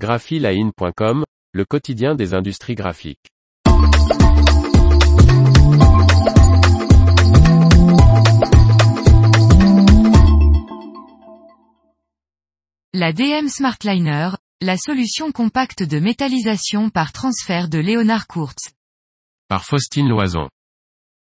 graphiline.com, le quotidien des industries graphiques. La DM Smartliner, la solution compacte de métallisation par transfert de Léonard Kurtz. Par Faustine Loison.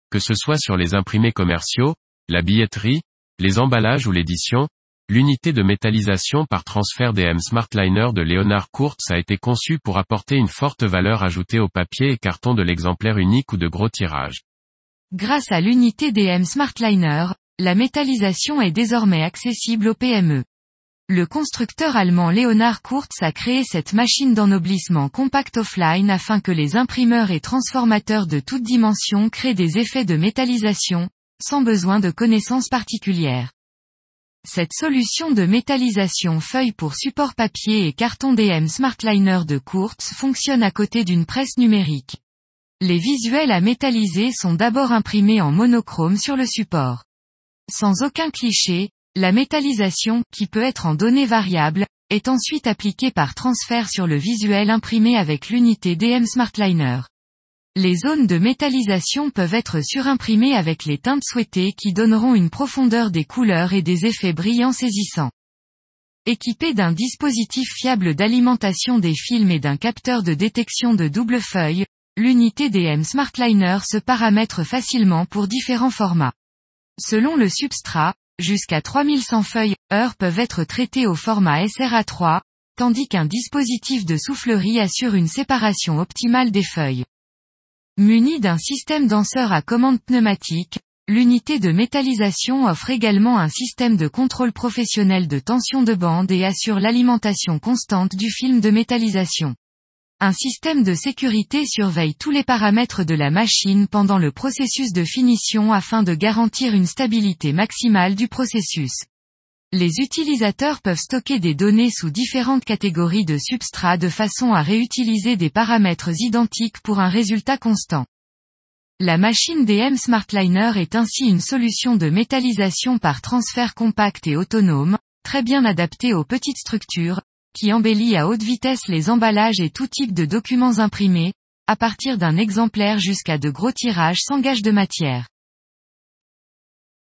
Que ce soit sur les imprimés commerciaux, la billetterie, les emballages ou l'édition, l'unité de métallisation par transfert DM Smartliner de Léonard Kurtz a été conçue pour apporter une forte valeur ajoutée au papier et carton de l'exemplaire unique ou de gros tirage. Grâce à l'unité DM Smartliner, la métallisation est désormais accessible aux PME. Le constructeur allemand Leonard Kurz a créé cette machine d'ennoblissement compact offline afin que les imprimeurs et transformateurs de toutes dimensions créent des effets de métallisation, sans besoin de connaissances particulières. Cette solution de métallisation feuille pour support papier et carton DM Smartliner de Kurz fonctionne à côté d'une presse numérique. Les visuels à métalliser sont d'abord imprimés en monochrome sur le support. Sans aucun cliché, la métallisation, qui peut être en données variables, est ensuite appliquée par transfert sur le visuel imprimé avec l'unité DM Smartliner. Les zones de métallisation peuvent être surimprimées avec les teintes souhaitées qui donneront une profondeur des couleurs et des effets brillants saisissants. Équipé d'un dispositif fiable d'alimentation des films et d'un capteur de détection de double feuille, l'unité DM Smartliner se paramètre facilement pour différents formats. Selon le substrat, jusqu'à 3100 feuilles heure peuvent être traitées au format SRA3, tandis qu'un dispositif de soufflerie assure une séparation optimale des feuilles. Muni d'un système danseur à commande pneumatique, l'unité de métallisation offre également un système de contrôle professionnel de tension de bande et assure l'alimentation constante du film de métallisation. Un système de sécurité surveille tous les paramètres de la machine pendant le processus de finition afin de garantir une stabilité maximale du processus. Les utilisateurs peuvent stocker des données sous différentes catégories de substrats de façon à réutiliser des paramètres identiques pour un résultat constant. La machine DM Smartliner est ainsi une solution de métallisation par transfert compact et autonome, très bien adaptée aux petites structures, qui embellit à haute vitesse les emballages et tout type de documents imprimés, à partir d'un exemplaire jusqu'à de gros tirages sans gage de matière.